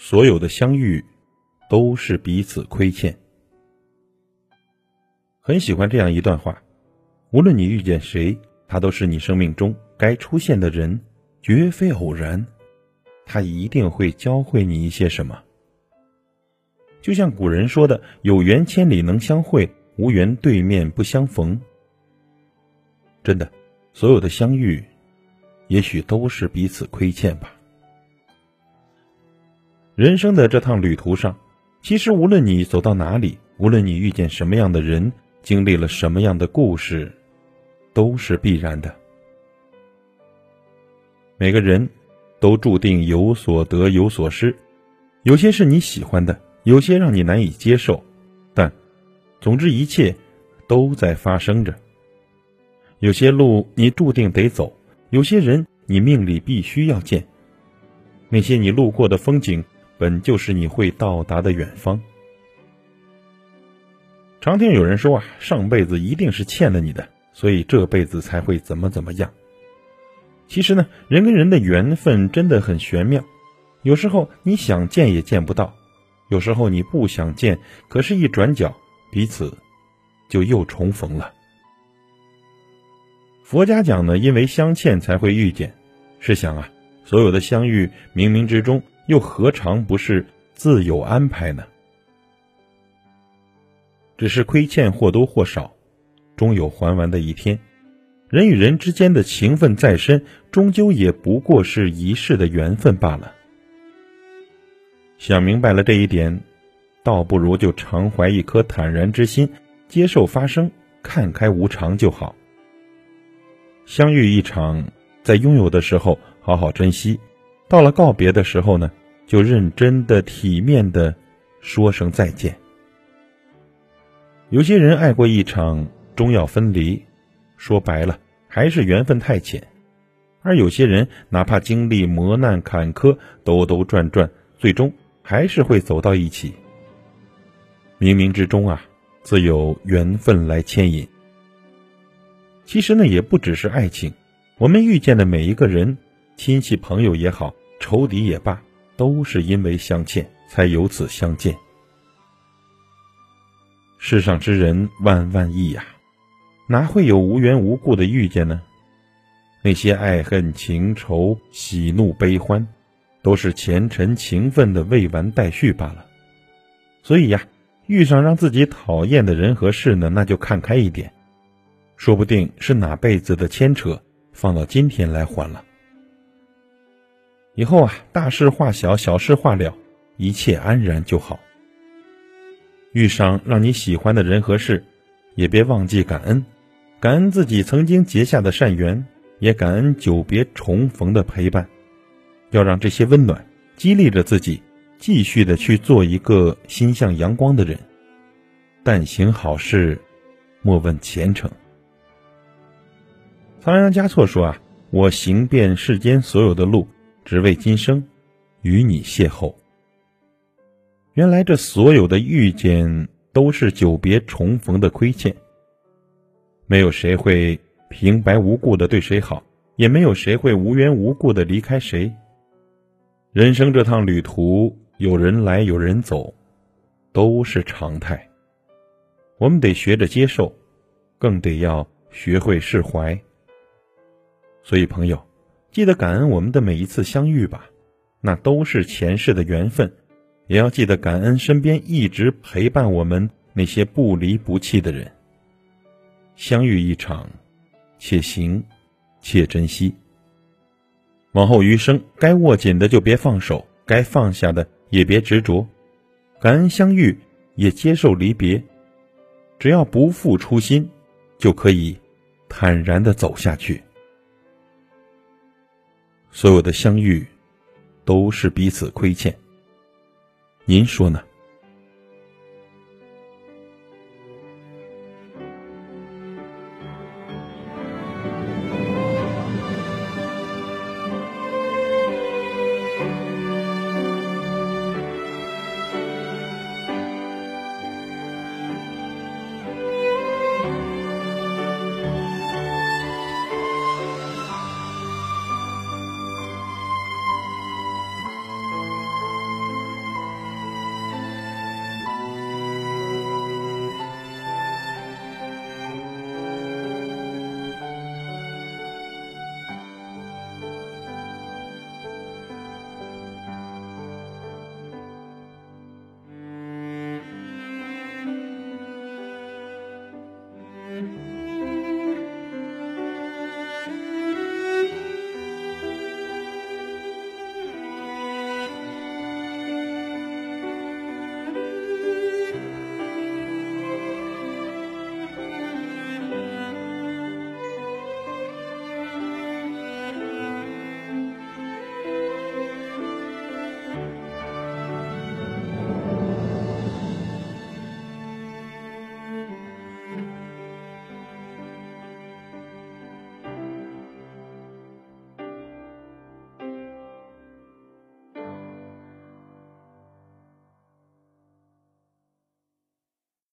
所有的相遇都是彼此亏欠。很喜欢这样一段话：无论你遇见谁，他都是你生命中该出现的人，绝非偶然。他一定会教会你一些什么。就像古人说的：“有缘千里能相会，无缘对面不相逢。”真的，所有的相遇，也许都是彼此亏欠吧。人生的这趟旅途上，其实无论你走到哪里，无论你遇见什么样的人，经历了什么样的故事，都是必然的。每个人都注定有所得有所失，有些是你喜欢的，有些让你难以接受，但总之一切都在发生着。有些路你注定得走，有些人你命里必须要见。那些你路过的风景。本就是你会到达的远方。常听有人说啊，上辈子一定是欠了你的，所以这辈子才会怎么怎么样。其实呢，人跟人的缘分真的很玄妙，有时候你想见也见不到，有时候你不想见，可是一转角，彼此就又重逢了。佛家讲呢，因为相欠才会遇见。试想啊，所有的相遇，冥冥之中。又何尝不是自有安排呢？只是亏欠或多或少，终有还完的一天。人与人之间的情分再深，终究也不过是一世的缘分罢了。想明白了这一点，倒不如就常怀一颗坦然之心，接受发生，看开无常就好。相遇一场，在拥有的时候好好珍惜。到了告别的时候呢，就认真的、体面的说声再见。有些人爱过一场，终要分离，说白了还是缘分太浅；而有些人哪怕经历磨难坎坷、兜兜转转，最终还是会走到一起。冥冥之中啊，自有缘分来牵引。其实呢，也不只是爱情，我们遇见的每一个人，亲戚朋友也好。仇敌也罢，都是因为相欠，才由此相见。世上之人万万亿呀，哪会有无缘无故的遇见呢？那些爱恨情仇、喜怒悲欢，都是前尘情分的未完待续罢了。所以呀，遇上让自己讨厌的人和事呢，那就看开一点，说不定是哪辈子的牵扯，放到今天来还了。以后啊，大事化小，小事化了，一切安然就好。遇上让你喜欢的人和事，也别忘记感恩，感恩自己曾经结下的善缘，也感恩久别重逢的陪伴。要让这些温暖激励着自己，继续的去做一个心向阳光的人。但行好事，莫问前程。仓央嘉措说啊，我行遍世间所有的路。只为今生与你邂逅。原来这所有的遇见都是久别重逢的亏欠。没有谁会平白无故的对谁好，也没有谁会无缘无故的离开谁。人生这趟旅途，有人来有人走，都是常态。我们得学着接受，更得要学会释怀。所以，朋友。记得感恩我们的每一次相遇吧，那都是前世的缘分；也要记得感恩身边一直陪伴我们那些不离不弃的人。相遇一场，且行且珍惜。往后余生，该握紧的就别放手，该放下的也别执着。感恩相遇，也接受离别。只要不负初心，就可以坦然的走下去。所有的相遇，都是彼此亏欠。您说呢？